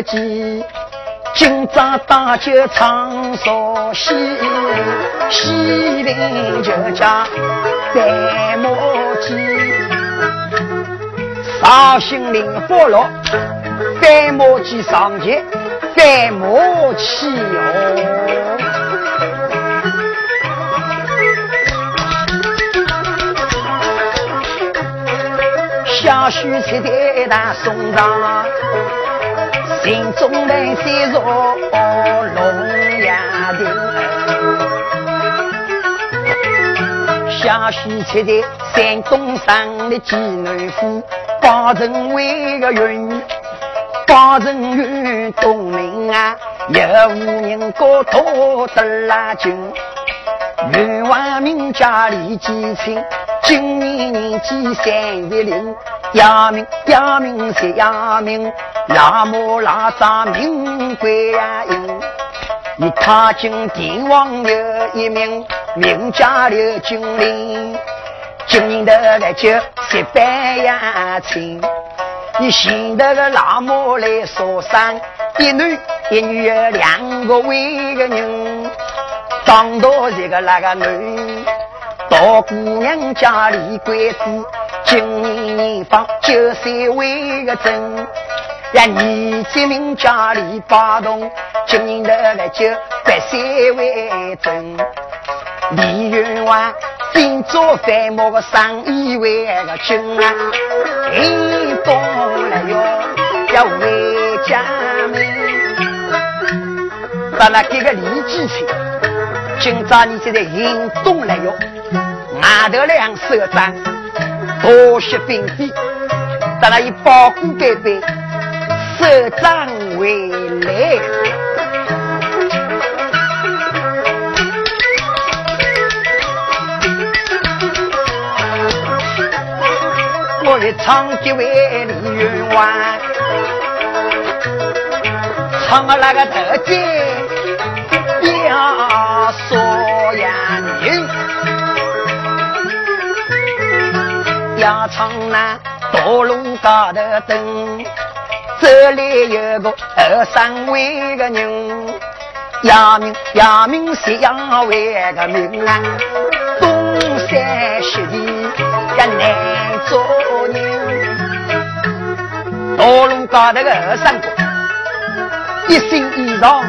为个鸡。今朝大酒唱绍兴，西陵就叫白马鸡，绍兴林火落，白马鸡上前，白马起哦。下许吃的大送上。心中难塞入龙牙亭，下许七在山东上的济南府，八成为个云，八成云东明啊，有无人过多得拉近，女王名家里几亲，今年年纪三十零，要命要命谁要命？拉木拉扎名贵呀英，你踏进帝王有一名名家刘金陵，今年的来就十百呀亲，你寻得个拉木来说山，一男一女两个为个人，长大这个那个女，大姑娘家里贵子，今年年方九岁为个真。呀，你这名家里八栋，今年的来就百岁为真。李员外今做饭么个生意为个精啊，一动来哟要为家门。把那给个李继清，今朝你现在行动来哟，外头两手掌，多些兵费，咱那一包谷盖贝。社长回来，我一唱几位李员外，唱了那个大姐要唱那道路高头灯。这里有个二三位个人，亚明亚明是亚为个名啊，东山西地也难做人。道路高头个二三个，一身衣裳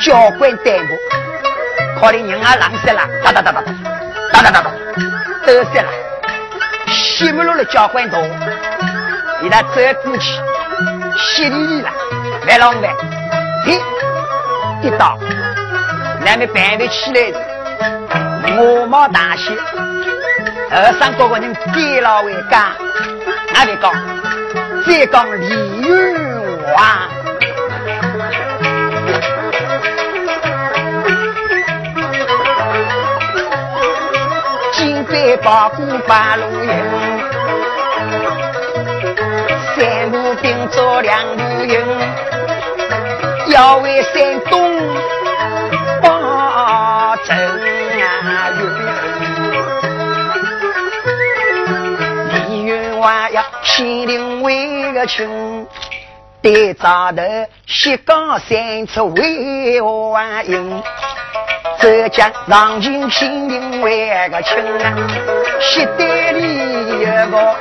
交关单薄，可怜人啊，冷死了，哒哒哒哒哒，哒哒哒哒，都死了，西门路的交关多，你那走过去。稀里里了，来老板，嘿，一刀，那边办不起来的，我冒大喜，二三个个人给了为干，那边讲，再讲李云华，金杯保护八路两路营，要为山东保正啊！李员外呀，心领为个情，得早头西岗三处为万营，浙江长清心领为个情啊，西单里有个。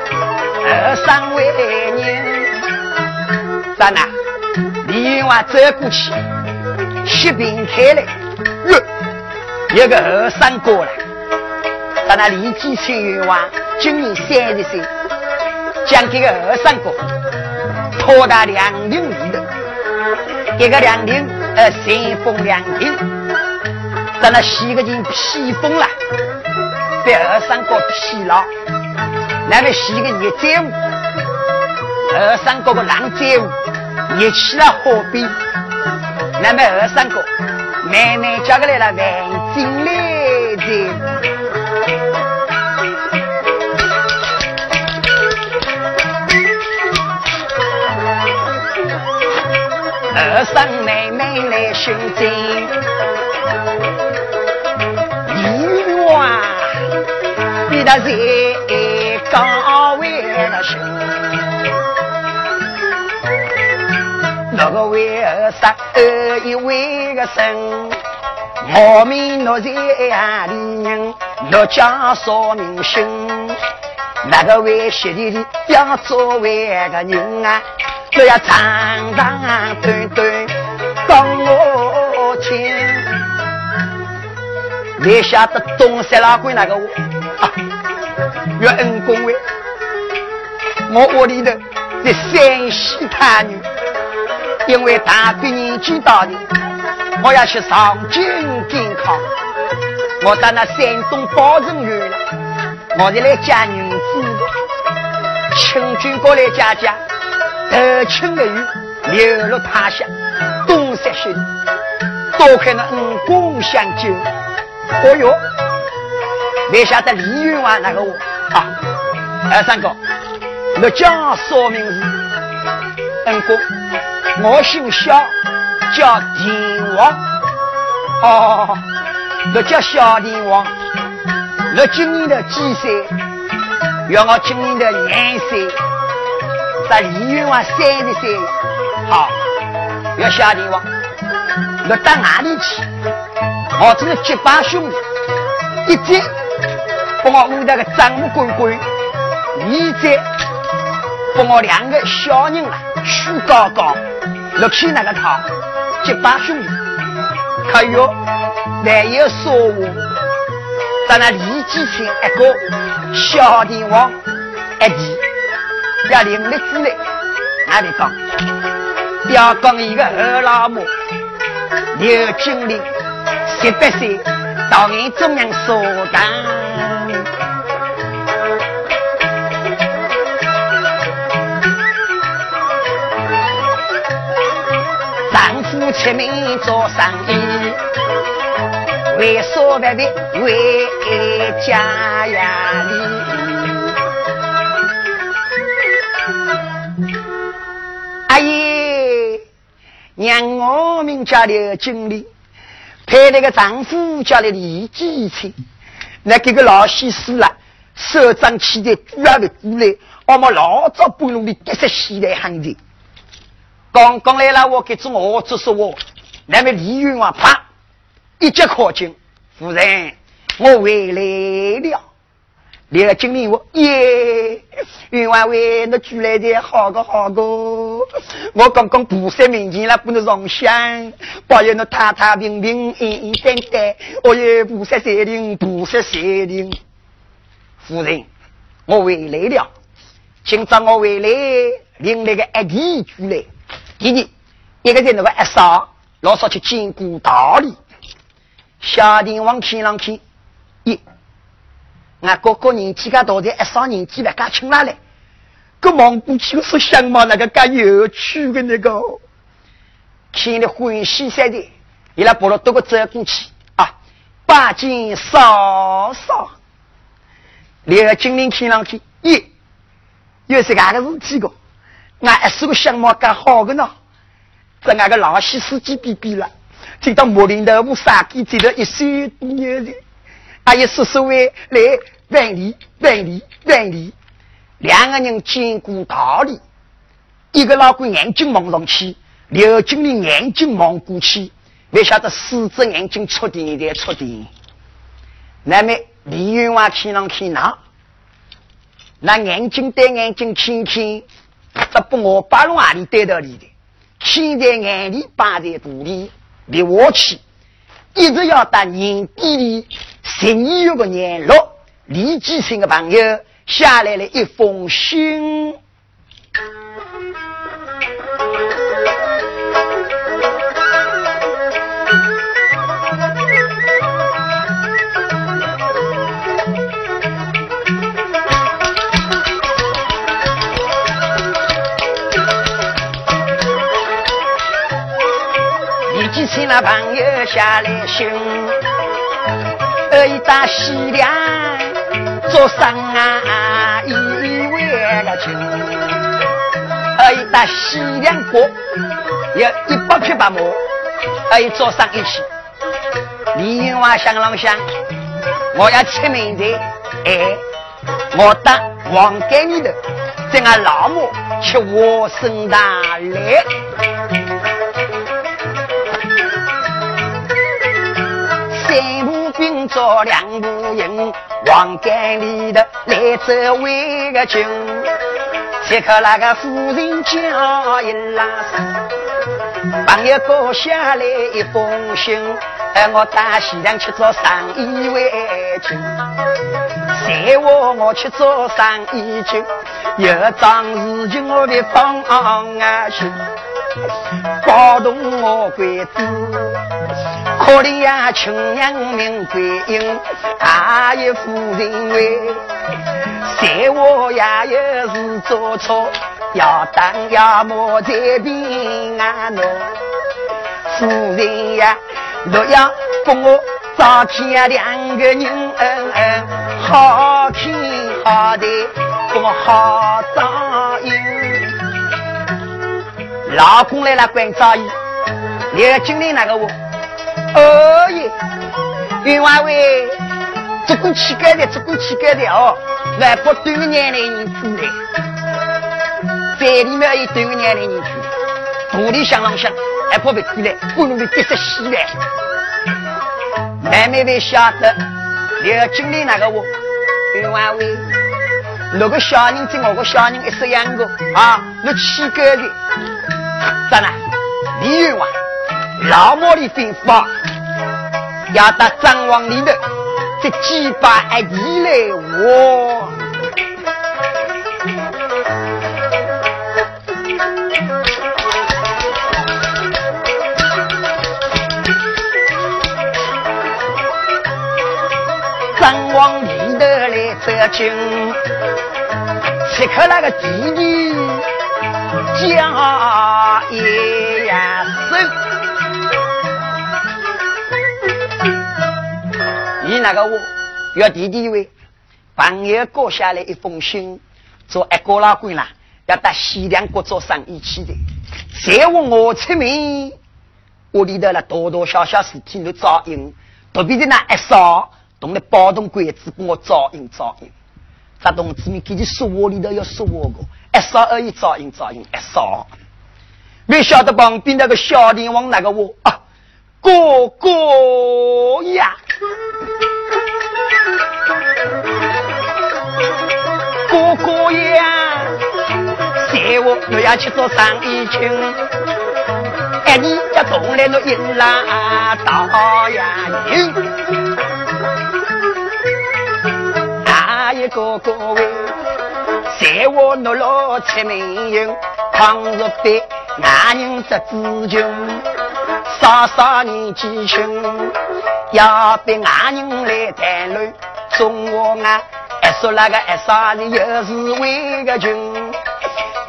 二三位人，咋呐？李云华走过去，血瓶开来，哟，有个二三哥了。咱那李继清云华今年三十岁，将这个二三哥拖到凉亭里头，这个凉亭呃三风凉亭，咱那洗个人披风了，被二三哥披了。那个洗个热在屋，二三哥哥浪在屋，热起了河边。那么二三哥慢慢叫过来了，万金来在。二三妹妹来寻亲，李王比他在高为了生，那个为啥一为个生？我命我在哪里人？我家说明姓，那个为兄弟要做为个人啊，都要长长短短讲我听。你晓得东山老鬼那个我啊？岳恩公位，我屋里头是山西太女，因为大哥年纪大的。我要去上京健康，我到那山东宝成县了，我是来嫁女子的。亲军过来家家，头亲的雨流落他乡东山县，多亏那恩公相救。哦哟，没晓得李云王那个我啊，二三哥，我叫说明是恩公，我姓肖。叫田王，哦，那叫小田王。那今年的几岁？要我今年的年岁，在李云王三十岁。好，要小田王。那到哪里去？我这个结拜兄弟，一接把我屋那个账目滚滚，二接把我两个小人啊，许高高，落去那个套。结拜兄弟，还有还有说话，在那李继清一个小帝王一弟，要另立之来，哪里讲？要讲一个二老母刘经理，十八岁到俺中央所当。出名做生意，为所谓的为家呀里。阿姨，让我们家的经理派那个丈夫家里李继清，那给个老西施了，手掌起的主要的过来，我们老早不容易得瑟西来行情。刚刚来了，我给做我做说我，那么李云王啪一脚靠近，夫人，我回来了。李经理我耶，云王为那举来的好个好个，我刚刚菩萨面前了，不能上香，保佑那太太平平安安淡淡。我也菩萨善灵，菩萨善灵。夫人，我回来了，今朝我回来领那个阿弟举来。弟弟，一个人那个一少，老少去兼顾道理。小弟往看上去，一，俺哥哥年纪个大的，一少年纪了，噶轻哪来？个望过去是相貌那个噶有趣的那个，看了欢喜三的，伊拉把了多个走过去啊，把金少少，刘金玲看上去，一，又是俺个事体个。俺还是个相貌更好的呢，在俺个老西司机比比了，听到木林头屋杀鸡走了一岁多年的，阿姨叔叔为来万里万里万里，两个人经过道理，一个老鬼眼睛望上去，刘经理眼睛望过去，没晓得四只眼睛触电在触电，那么李云华看上去那，那眼睛对眼睛看看。这不我八龙阿里带到里的，现在眼里摆在肚里，别我去，一直要到年底里十二月个年六，李继生的朋友下来了一封信。请那朋友下来信，二一打西凉做生啊，一万个金。二一打西凉国有一百匹白马，可以做生意去。李云华想啷想，我要出名的，哎，我当王街里头，在俺老母吃我生大来。两步营，王街里头来走为个军。此刻那个夫人叫一拉声，朋友哥下来一封信，哎，我到西凉去做生意为君。谁？话我去做生意去？有桩事情我得放啊心，搞动我鬼子，可怜呀穷娘命归阴，还有夫人为。在我也有事做错，要当要么在平安路。夫人呀，若要跟我早天两个人，好听好的，跟我好照应。老公来了，管照应。你要经理那个我，哦耶，云娃喂，做工乞丐的，做工乞丐的哦。外国对个年龄人出来，在里面有对个年龄人出来，肚里想啷想，还怕被出来，不能被逼着死来。妹妹们晓得，要经历那个我，冤枉为，那个小人跟我个小人一式样个啊，那乞丐的，咋了？李冤枉，老毛的吩咐，要到张王里头。这几百亿来我，张王里头来走亲，此刻那个弟弟叫一那个我要弟弟为朋友过下来一封信，做一个老官啦，要到西凉国做生意去的。谁问我出名，屋里头了多多少少事情都照应，特别的那一烧，懂得包动鬼子给我照应照应。这同志们给你说话里头要说话个，一烧而已照应照应一烧。没晓得旁边那个小帝王那个我啊，哥哥呀！我要去做生意去，哎，你要动来那一拉倒呀牛，哪一个各位，谢我那老出名营，抗日兵，俺人得自穷，少少年纪轻，要被俺人来谈论，中我啊。还说那个二傻子又是为个穷，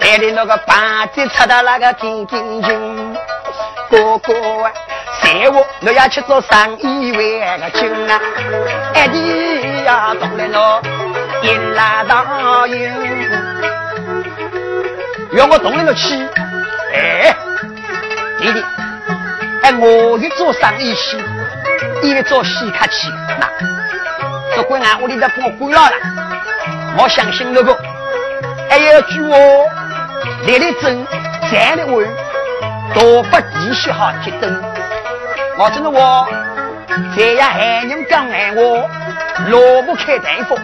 带领那个班子出到那个天津军，哥哥啊，谁我我要去做生意为个穷啊？哎，你呀，懂了喏，一拉大营，要我懂了喏去，哎，弟弟，哎，我是做生意去，你去做洗客去，那。不管俺屋里的帮我管了，我相信那个还有一句话：立立正，站立稳，多不继续好接灯。我真的我这样喊人讲闲话，老不开大风，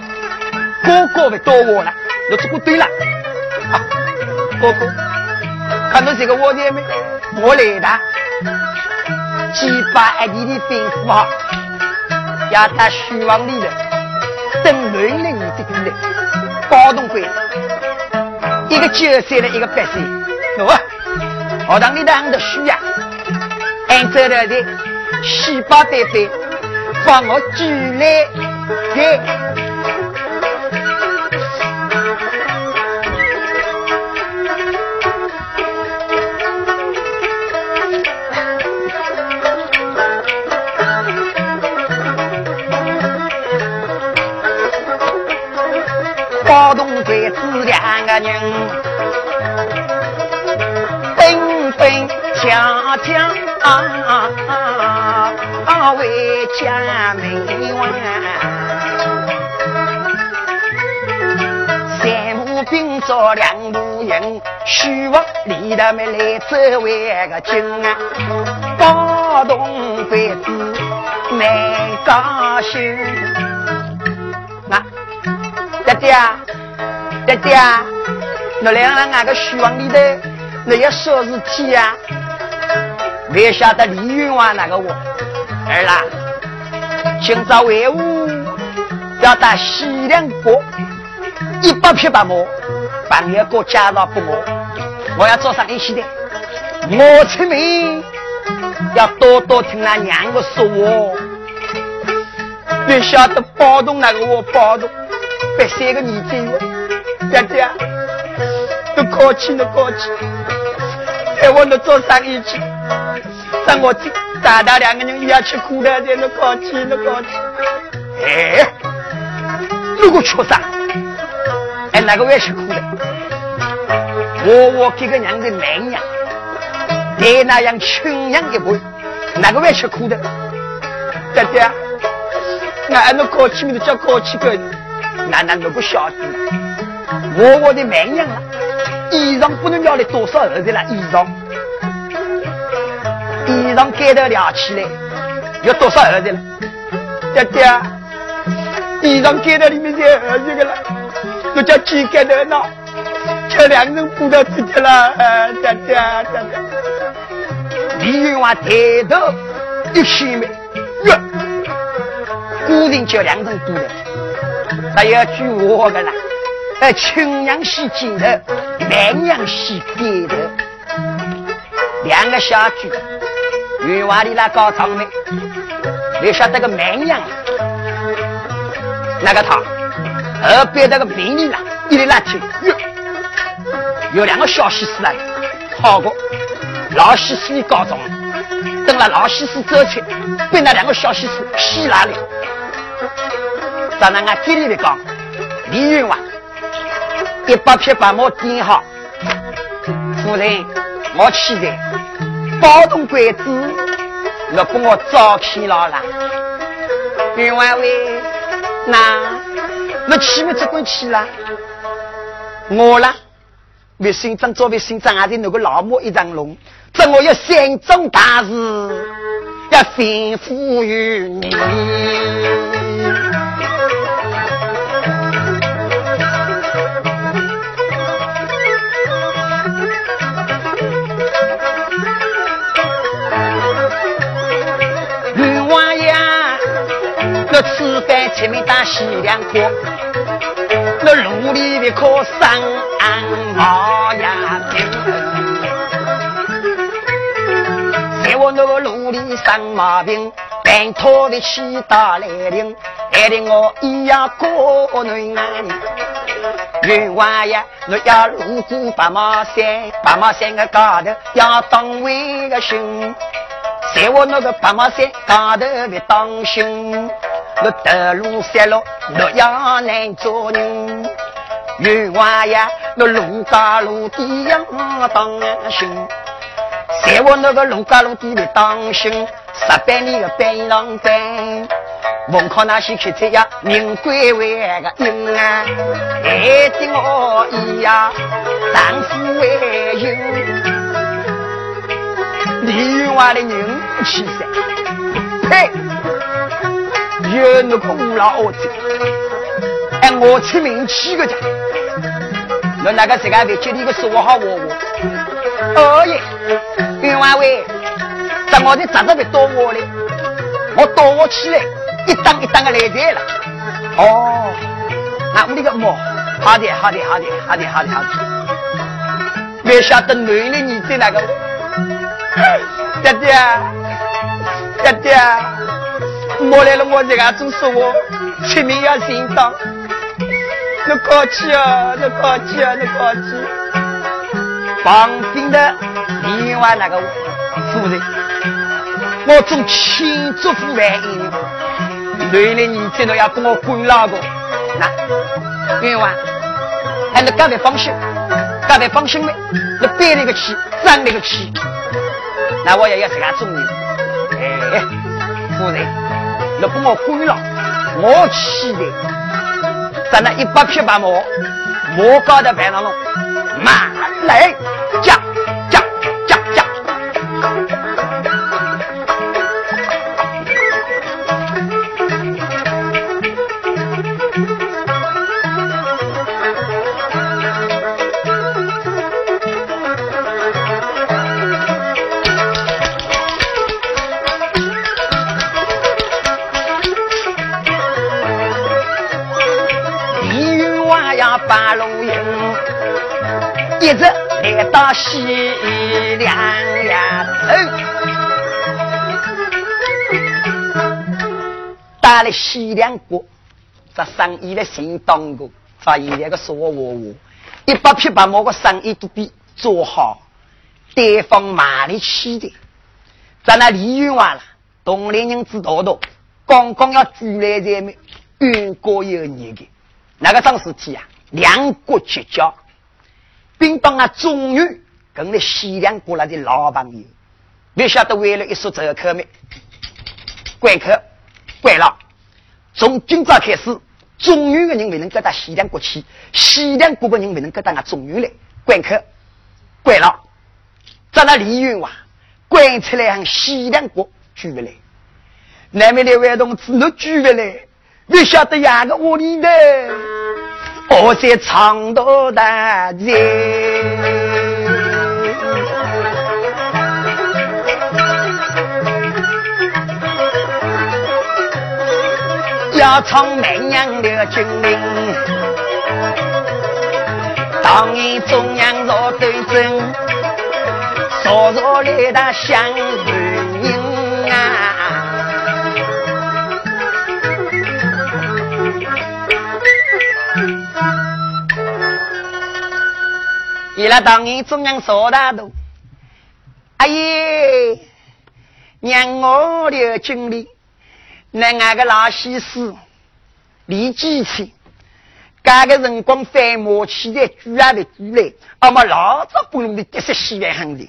哥哥不多我了，我这个对了。啊，哥哥，看到这个我的没？我来的，几百里的吩咐好。要他虚妄里的，等论人的过来，包动鬼，一个九岁的一个八岁，喏，学堂里当的需要，按照了的细胞对对，帮我举来给。包动鬼子两个人，奔奔抢抢为家门外，三步并作两步人，虚我离他们来走为个精啊，包动鬼子没高兴。啊，爹爹啊，爹爹啊，你来了那个虚王里头，你要说事体啊？没晓得李云王那个我。儿啦，今朝为伍要打西凉国一百匹白马，半夜过介绍给我，我要做上一系的。我出门要多多听那娘个说话，别晓得包动那个我包动，别三个儿子，爹爹，都过去都客气，陪我能做生意去，让我这。大大两个人一起吃苦的，在那高气，那高气。哎，如果缺啥？哎，哪个会吃苦的？我我给个娘的蛮娘，带那样穷养一回，哪个会吃苦的？爹爹，俺俺那高气名字叫高气哥，那那那个晓得？我我的蛮娘啊，衣裳不能要了多少儿子了，衣裳。衣裳盖头撩起来，有多少儿子了？爹爹，衣裳盖头里面才儿子个了，那叫鸡盖头呢，吃两人补到自己了。爹爹，爹爹，李云华抬头一起眉，哟，固定叫两人补的，还要句话个啦，哎，青阳洗镜头，南阳洗盖头，两个小句。院外里那高长妹，你晓得个蛮娘？那个他，二边那个美女啦，一里拉去，哟，有两个小西施来，好过老西施一高中，等了老西施走去，被那两个小西施吸拉了。咱那俺这里的讲，李云华一百匹白马点好，夫人，我去的。包动鬼子，我把我招起了啦！员外喂，那那去没这关去了？我啦，卫生长做卫生长，还得那个老母一张龙，这我要心中大事要吩咐于你。前面打西凉锅，那炉里的可生毛呀病。在我那个炉里生毛病，病托的西大来临，害得我一样过难。冤枉呀，我要路过白马山，白马山个高头要当为个心，在我那个白马山高头别当心。我得路山路，洛阳难做人。冤枉呀，我路高路低要当心。在我那个路高路低的当心，十八年的白狼班，门口那些开车呀，名贵为个英啊，害得我一呀，丈夫为英，另外的人气噻，嘿！有那个五老二子，哎，我出名气个家，那那个这个为接你个说好话话，哦耶，冤枉喂，在我的侄子别躲我嘞，我躲我起来，一档一档的来在了。哦，那我那个么，好的好的好的好的好的好的，没晓得男的你在那个，爹爹。爹爹。莫来了，我这个总说我出名要行当，你客气啊，你客气啊，你客气。旁边的另外那个夫人，我做亲祖父万应，男的你真的要跟我滚那个，那另外还能干得放心，干得放心没？那憋了个气，胀了个气。那我也要自家做人。哎，夫人，如果我关了，我气的，咱那一百匹白马，马高的白上龙，马来。一直来到西凉呀头，到了西凉国，这生意的相当过，发现那个说我我一百匹白马个生意都比做好，对方马里去的，在那李云完了，东林人知道的，刚刚要举来在面，冤国有你的，那个桩事体啊，两国绝交。并当啊，终于跟那西凉过来的老朋友，没晓得为了一说这口没，关口关了。从今朝开始，中原的人没能够到西凉过去，西凉国的人没能够到俺中原来，关口关了。在那李云哇，关出来向西凉国举不来。那边的外同志，都举不来，没晓得哪个屋里的。我在长途大街，要唱满娘的军令，当年中央若对阵，说说来的相人为了当年中央说大度，阿爷让我的经历，那俺个老西施李继清，干个辰光翻马起来，举啊的举来，阿么老早不用的这些西万行的，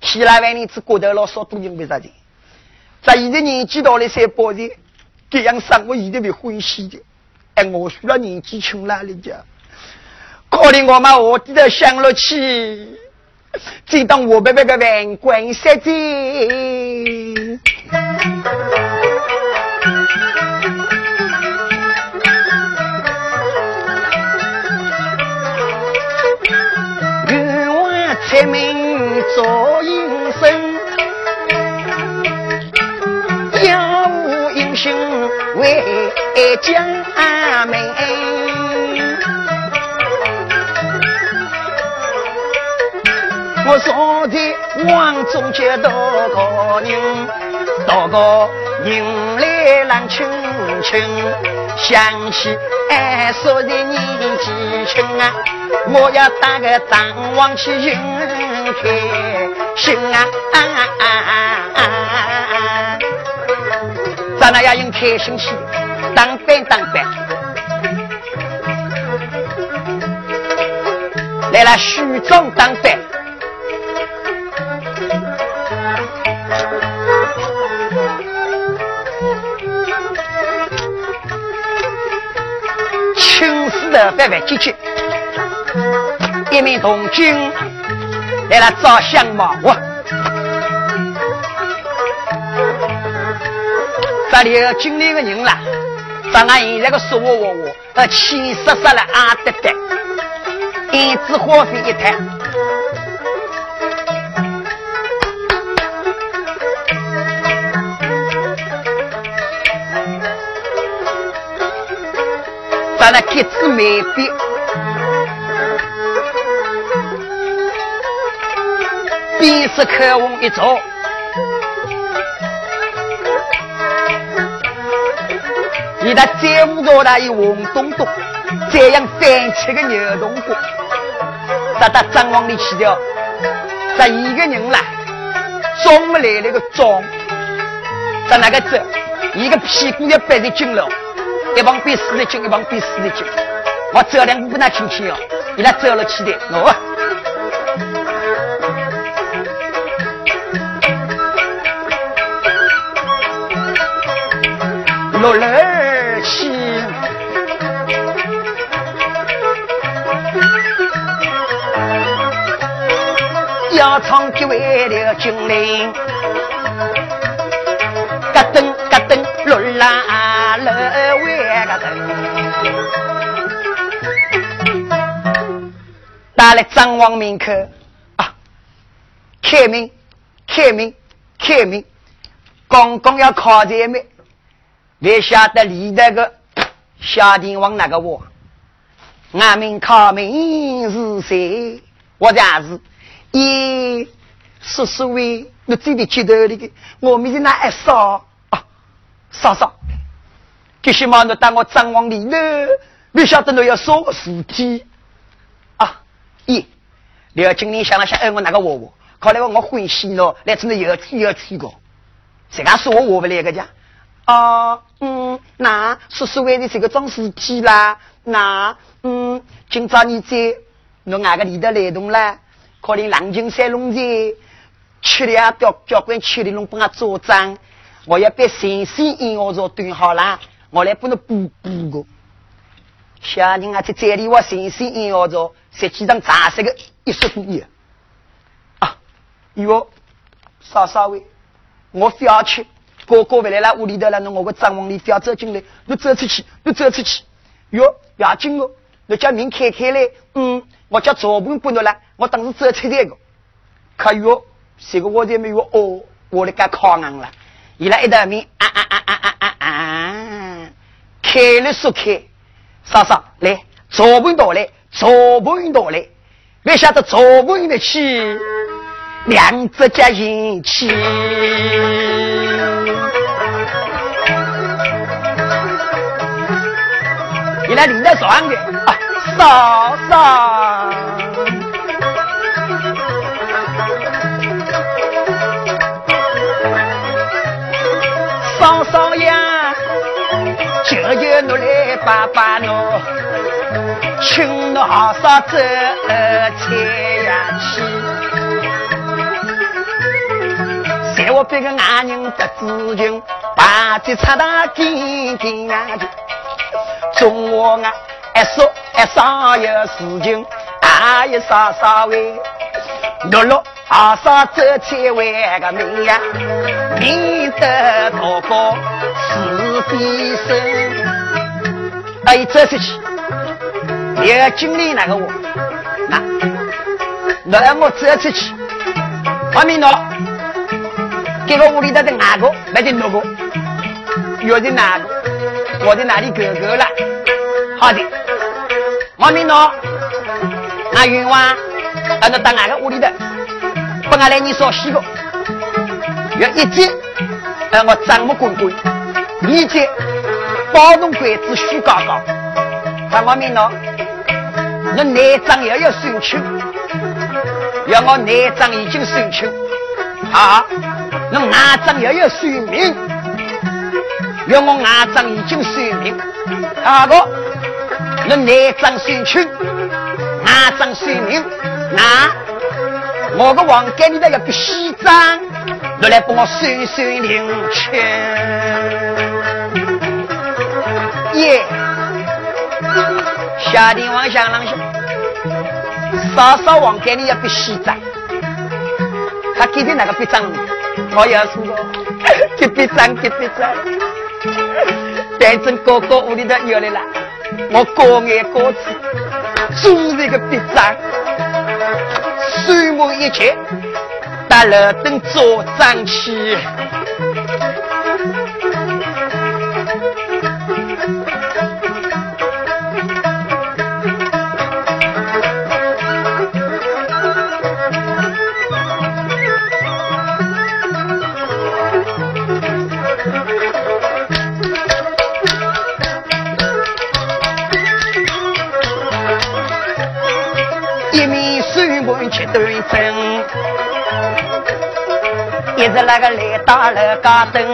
西来万里只过头老少都用不着的，在现在年纪大了才包的，这样生活现在会欢喜的，哎，我输了年纪轻了，人家。可怜我们我弟的想了起，只当我白白个万贯山寨，愿望出名做营生，要无英雄为家门。我昨天望中街多个人，多个人来浪亲亲，想起俺说的年纪轻啊，我要打个张望去迎开心啊！咱那要用开心去当班当班，来了徐庄当班。的范范进去，一名同军来了照相貌我，这里有军里的人啦，咱俺现在个说话话话，呃，气死死了啊得得，一支火飞一台。那铁子眉笔，鼻子口红一照，你那再五个那有红东东，这样翻起个牛东锅，咱到张王里去掉，咱一个人啦，装不来那个装，咱那个走，一个屁股要背在进了。一旁边四十斤，一旁边四十斤。我走两步不那轻轻哦，你拉走了起来，我。落来起，要唱几位的精灵。打来张王门口啊，开门，开门，开门，刚刚要靠前门，别晓得里头个小帝王那个我，俺们靠门是谁？我家是。咦，叔叔喂，你嘴里接头那个，我们是那一嫂啊，嫂嫂，这些嘛，你带我张王里头，没晓得你要烧个事体啊？咦，廖经理想了想，哎，我那个娃娃，看来我我欢喜了，来真的要要吃个，谁敢说我娃不来个家？啊，嗯，那叔叔为的这个装尸体啦，那嗯，今朝你在侬哪个里头来动了？可能南京三龙在去了，叫教官去了，侬帮我做账。我要把神仙银我做端好了，我来帮侬补补个。小人啊，在这里我神仙银我做，实际上杂色个一十多亿啊！哟，嫂嫂喂，我非要去，哥哥回来了，屋里头了，那我个帐篷里非要走进来，你走出去，你走出去。哟，要紧哦，你叫门开开来，嗯。我叫赵本不弄了，我当时走出来个，可哟这个我才没有哦，我来干靠硬了，伊拉一道面啊啊啊啊啊啊啊，开了说开，嫂嫂来，赵本到来，赵本到来，别晓得茶盘的气，两只脚引起，你来领着上的。啊。嫂，嫂爸爸侬，请侬好嫂走菜呀去，在我别个男人得知情，把这插大紧紧呀中我啊。一说一上有事情，大一啥啥为，六六二三走千万个命呀，命得高高是非深。哎，走出去，要经历那个我，那，那我走出去，外面喏，给个屋里头的哪个，那就哪个，约的哪个，我在哪里哥哥了？好的。王明喏，那冤枉，俺那到哪个屋里头，不俺来你烧西个，要一接，哎我张目滚滚，二接，包弄鬼子虚高高，看王明喏，那内脏也要算清，要我内脏已经算清，好，那外脏也要算明，要我外脏已经算明，好个。那内脏算清，外脏算明。那我个王给你的要个西藏，你来帮我算算零钱。耶，下天王想啷想，少少王给你要个西藏，他给的那个笔账，我要说，给笔账，给笔账，反正哥哥屋里头有来了。我高眼高次，做这个笔账，算满一切，打了灯做账去。那个来打了嘎灯，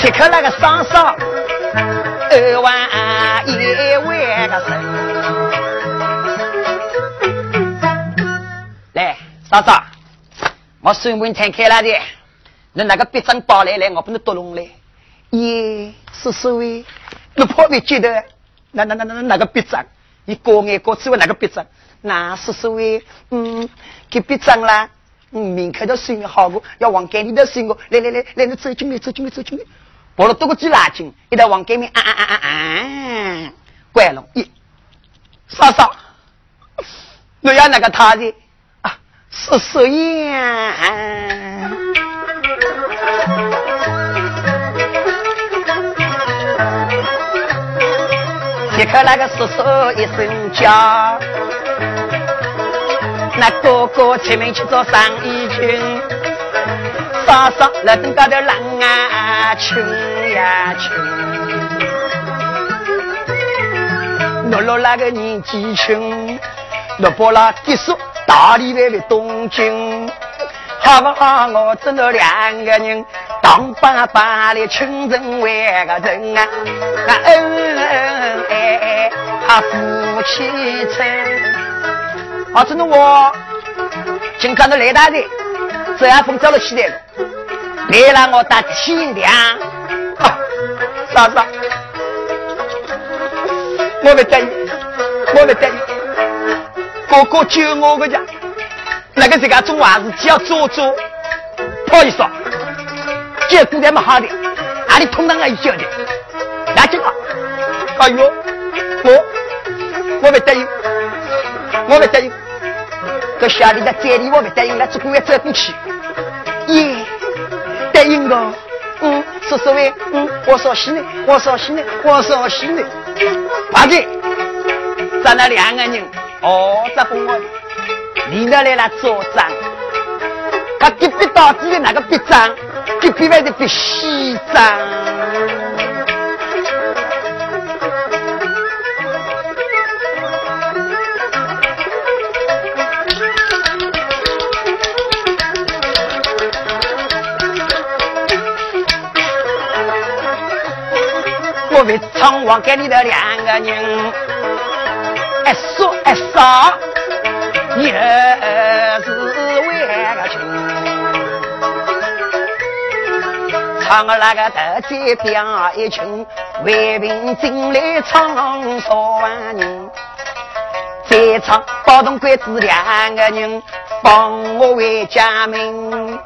切克那个双双二万一万个神。来，嫂嫂，我顺门摊开了的，那那个别张包来来，我不能多弄来。耶，叔叔喂，你破没记得？那那那那那个别张？你过眼过去问哪个别张？那叔叔喂，嗯，给别张啦。嗯，明开的水好过，要往街里的水我。来来来来，你走进来，走进来，走进来。跑了多个几拉筋，一到往街面啊啊啊啊啊！关了，一嫂嫂，我要那个他的啊，叔叔呀。一看那个叔叔一声叫，那哥哥出门去做生意去，嫂嫂那等高头浪啊穷呀穷，落落那个年纪轻，落把那别墅大里外的东京，好不好？我真了两个人。当爸爸的亲人为个人啊，恩恩爱爱，他夫妻亲。啊，真的我，今看到来大的，这样风走了起来了，别让我打天亮。嫂子，我不得意，我不得意，哥哥救我个家，那个这个做坏事只要做做，不好意思。结果那么好的，哪里通当俺晓得？拿去吧。哎呦，我我不答应，我不答应。这下里的这里我不答应了，只管要走过去。耶，答应了。嗯，叔叔喂，嗯，我说是呢，我说是呢，我说是呢。八戒，咱那两个人，哦，这跟我，你那来了做账，他隔壁到底的那个笔账？隔壁外的比西藏，我为苍王给你的两个人，一说一少，也是为个情。唱儿那个大姐表一群，为民进来唱十万人，再唱包同鬼子两个人，帮我为家门，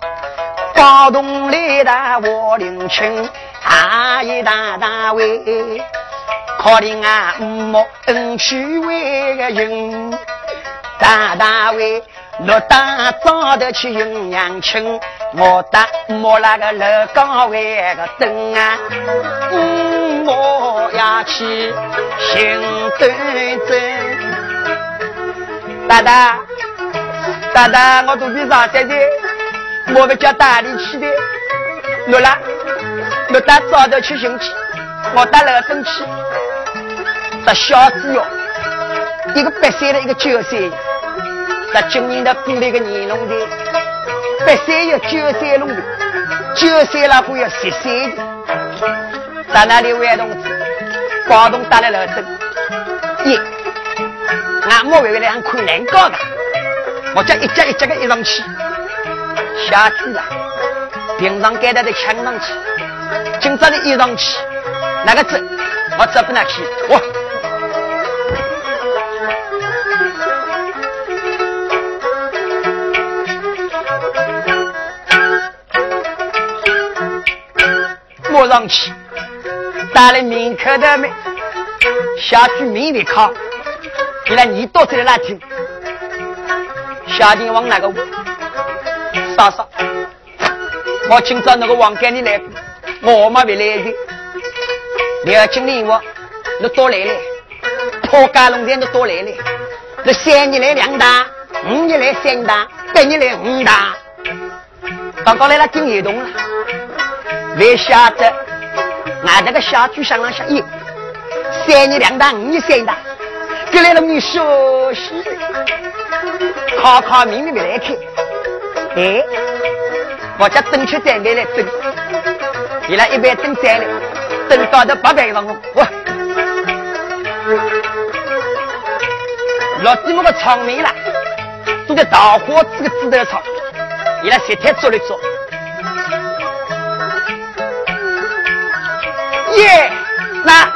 包同来大我领情，大爷大大为，可怜啊莫恩去为个人，大大为。落大早的去迎娘亲，我打莫那个楼高位个灯啊，嗯，我要去行端正。大大，大大，我肚皮上在的，我们叫大力去的。落了，落大早的去行去，我打楼灯去。这小子哟，一个八岁的，一个九岁。这今年的过来个年龙的，八岁有九岁龙的，九岁了会有十岁的。在那里外同志，包同打来了灯，一，俺莫为为两块难搞的，我叫一家一家的一上去，下去了，平常该得的墙上去，今朝的一上去，那个字，我走不拿去，我。摸上去，打了门口的门，下去门里靠，原来你到这里来听，下天往哪个屋？嫂嫂，我今朝那个王干你来，我嘛没来的。你要经理我，你多来来，破家龙店你多来来，你三年来两大，五年来三大，八年来五大，刚刚来了进移动了。没晓得，俺这个小猪上了下一，三年两大，五年三大，给来了你休息，考考明明没来看，哎，我家灯去再来来灯，你来一百等三年，等到到八百上户，我老几们个藏棉了，住在大花这个子的藏，你来三天做了一做。耶，那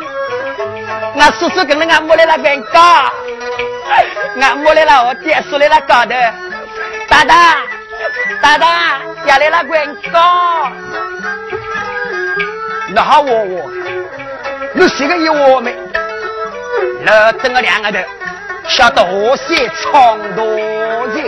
那叔叔跟着俺摸了那根，俺摸了我爹说的那高的，大大大大下来那棍高。那好我我，你是个一我没？那整个两个的，晓得我些长多的。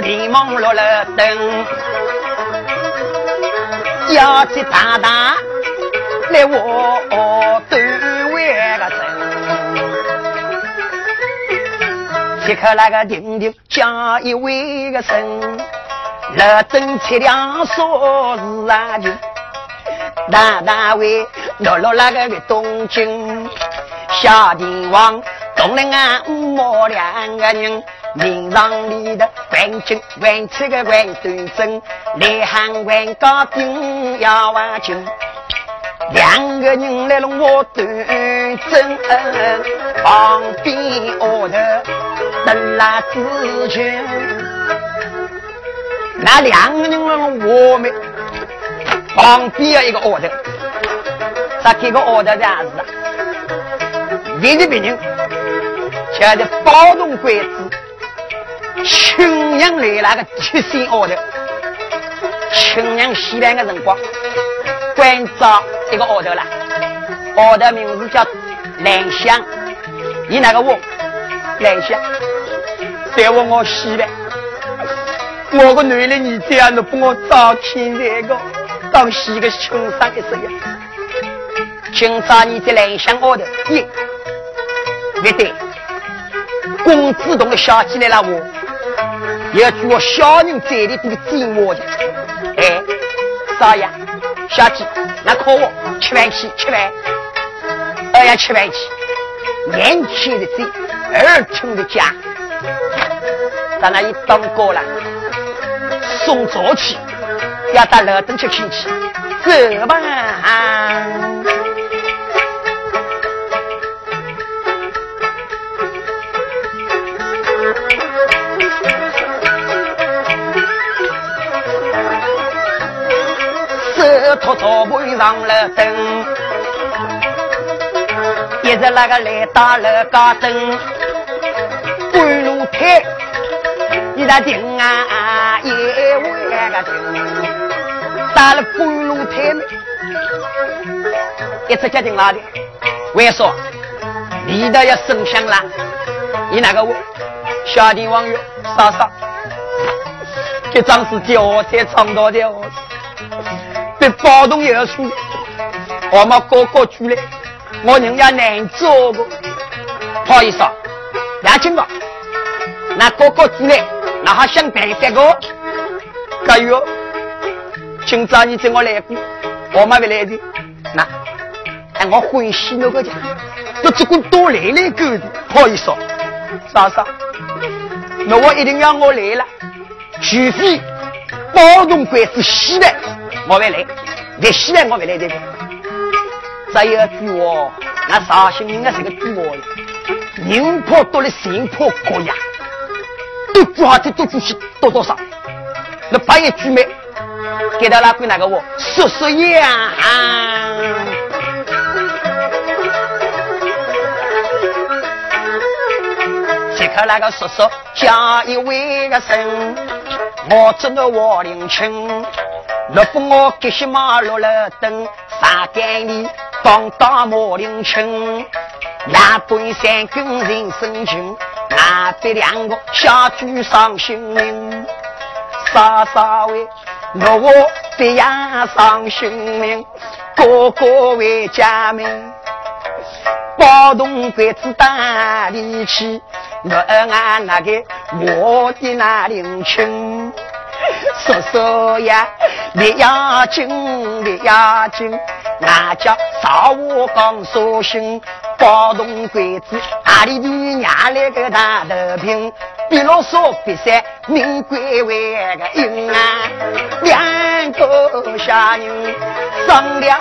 连忙落了灯，要去大大来我单位个阵，切克那个丁丁加一位个声，了灯切两说是啊就，大大为落落那个个东京，小帝王东了俺五毛两个人。名堂里的万金万七个万端正，来喊万高顶要万金，两个人来了我端正，旁边卧头等拉子群，那两个人来了我们旁边有一个卧头，咋开个卧头这样子啊？别的别人，现在包动鬼子。青娘来那个铁线奥头，青娘西边的辰光，关照一个奥头了，奥头名字叫兰香，你那个我兰香，在我我西边，我个男的你这样子帮我找亲这个，当西个青山一生呀，今朝你在兰香奥头，你别对，公子同的小姐来了我。要叫小人嘴里这个寂寞的，哎，少爷，小姐，那可我吃饭去，吃饭，二呀吃饭去，年轻的嘴，儿童的家，在那一当过了，送早去，要到楼登去看去，走吧。手托草盘上了灯，一直那个来到了高登，半路开，一在停啊，一位个停，到了半路台，一直接停哪里？为说里头要声响了，你那个我小弟王月嫂嫂，这张是叫在唱到的哦。被暴动也要出，我们哥哥出来，我人家难做，不好意思啊，两千个，那哥哥出来，那还想办三个，加油！今朝你叫我来过，我们不来的，那，哎，我欢喜那个家，那这个多来来个的，不好意思，嫂嫂，那我一定要我来了，除非暴动鬼子死的。我没来，来西来我没来这边。只有句话，那绍兴人家是个句话呀，人破多了，心破高呀，都句好听，多句些多多少。那把一句没给他拉归那个我说说呀。这可那个叔叔叫一位个声，我这个王林清。若不我给些马路了灯，沙干里放大马铃青，那本三根人生情，那边两个小猪伤心命，傻傻为我别样伤心命，个个为家门，包动鬼子打力气，我俺那个我的那灵亲。叔叔呀，你要紧，你要紧，俺叫少我讲说心，包动鬼子，阿里的娘来个大头兵，比罗嗦比赛，名贵为个英啊，两个下人商量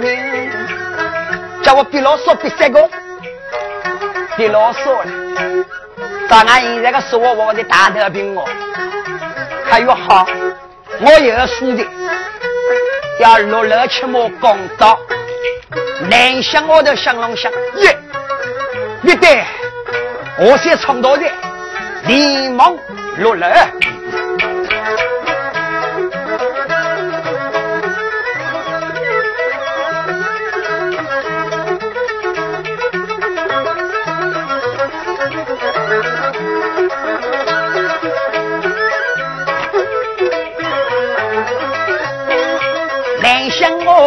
明，叫我比啰嗦，别三个，别啰嗦了。咱俺现在个说我的大头兵哦，还有好，我也要输的，要落了去莫公道，南乡我的香龙想耶，你对，我先冲到的，连忙落了。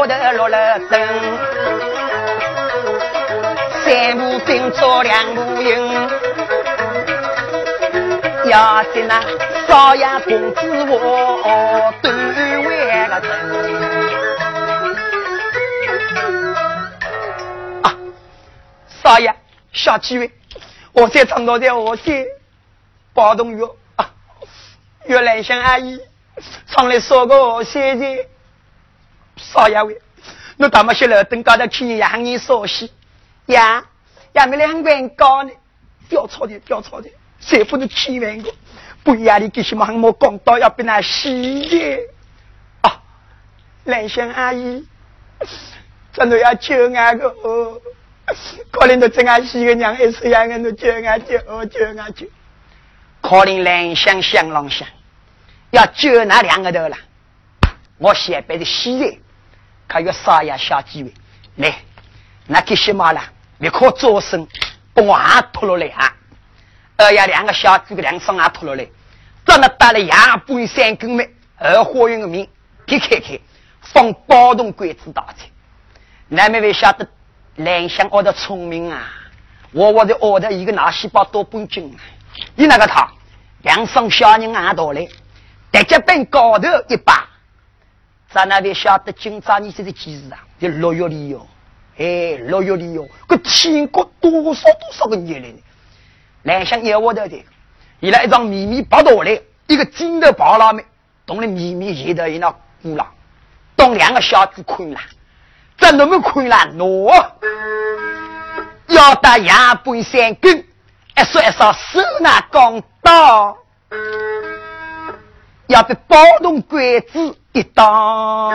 我的落了灯，三步并作两步营，要是那少爷公子我都为个真。啊，少爷小几位，我先唱到的，我先包动乐啊，月兰香阿姨唱来说个谢谢。少爷喂，我大么些楼等高头去让你熟悉呀？呀，没两万高呢，掉草的掉草的，谁不能千万个？不压力给什么？我讲到要被那洗的啊！兰香阿姨，真的要救俺个哦！可怜的这俺洗个娘，还是让俺都救俺救哦救俺救！可怜兰香香郎香，要救那两个头了。我先辈的洗的。还有少爷小机会来，那给些嘛了？立刻做声，把我也拖落来啊！二爷两个小几个两双也拖落来，这么打了牙半三根麦，二花园的面，给开开，放包动鬼子大菜。那妹妹晓得兰香我的聪明啊！我我的我的一个脑细胞多半斤啊！你那个他两双小人俺到来，大家奔高头一把。咱那边晓得今朝你这个几日啊？就六月里哟，哎，六月里哟，个天国多少多少个年龄呢？南乡有我的的，伊拉一张秘密跑到来，一个金头跑了没？同了秘密现在一那鼓了，当两个小子困了，怎那么困了？喏，要打牙半三根，一说一说手拿钢刀。要被包动鬼子一刀，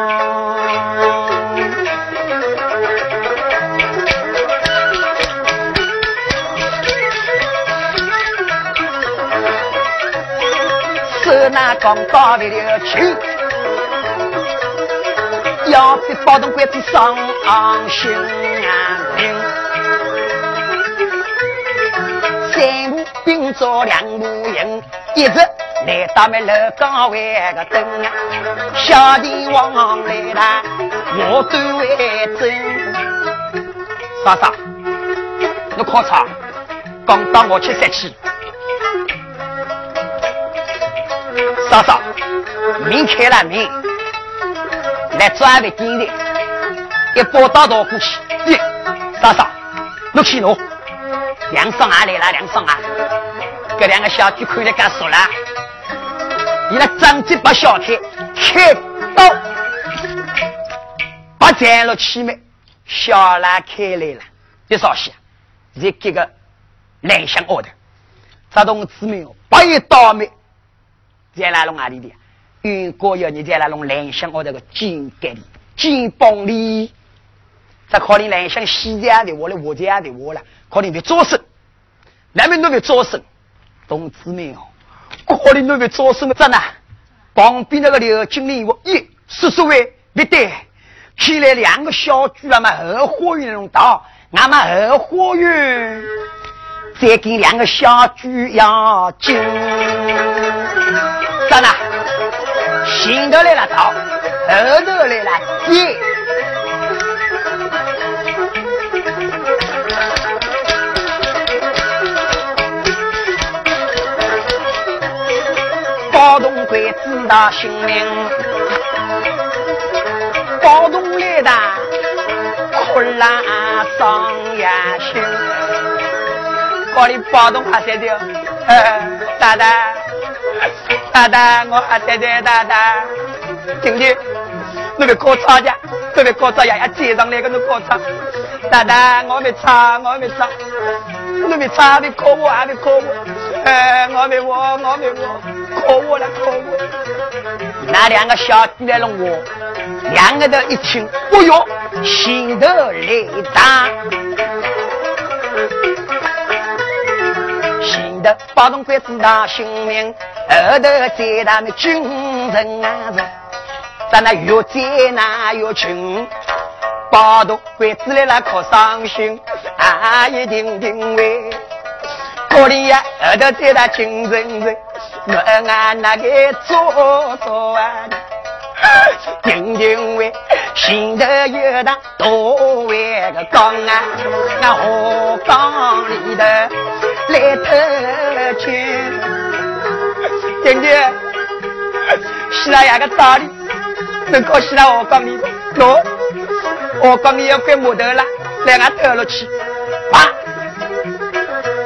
手拿钢刀的了去，要被包动鬼子伤心啊！三步并作两步营，一直。来到没楼岗位个灯啊，小弟往来啦，我都会走。莎莎，你考察，刚到我去杀气。嫂嫂，门开了门，来抓位进来，一包刀刀过去。耶，莎莎，你去喏，梁双啊来了，梁双啊，这两个小弟看来干熟了。你那张嘴把小开，开刀，把斩了气门，小兰开来了，别少些，这个南乡奥的，这东姊妹哦，把一刀没，在来弄哪里的？云国要你在来弄南乡奥的个金盖里、金帮里，这可能南乡西家的我了，我家的我了，可能别做事，那边那边做事，东姊妹哦。可怜那个做什么子呢？旁边那个刘经理我一叔叔喂，别对，起来两个小猪啊嘛，后花园弄到，俺们后花园再给两个小猪要紧，咋呢？前头来了到，后头来了接。鬼知道姓名，包东来的哭啦伤眼心。高里包东还在的，大大大大，我还在的大大，听听，你别搞差价，你别搞差呀呀，接上来个你搞差。大大，我没差，我没差，你没差，你可我还没可我，哎，我没我，我没我，可我了，可我。那两个小弟来了我，两个都一听，哎呦，心头雷打，心头八重鬼子大性命，后头再他们军人啊人。咱那越艰难越穷，八度鬼子来了可伤心，啊一定定位，可怜呀后头再打金人人，我俺那个做做啊，定定位心头有大多为个刚啊，那河缸里头来偷去，定定，是那样个道理。能可惜了，我讲你，喏，我讲你要关木头了，来俺偷了去，啊！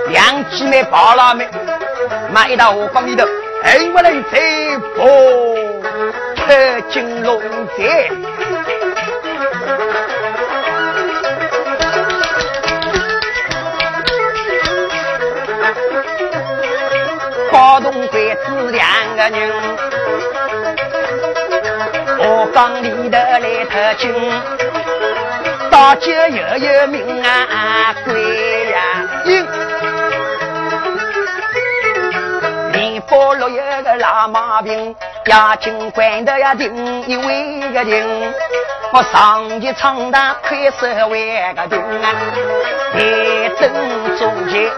两姐妹跑了没？买一道我讲里头，哎，我来再破特金龙寨，包东鬼子两个人。我缸里头来特金，大酒又有名啊，贵呀！连包路有个老毛病，押金关的呀停一位个停，我上级长大快十万个停啊，一等中间。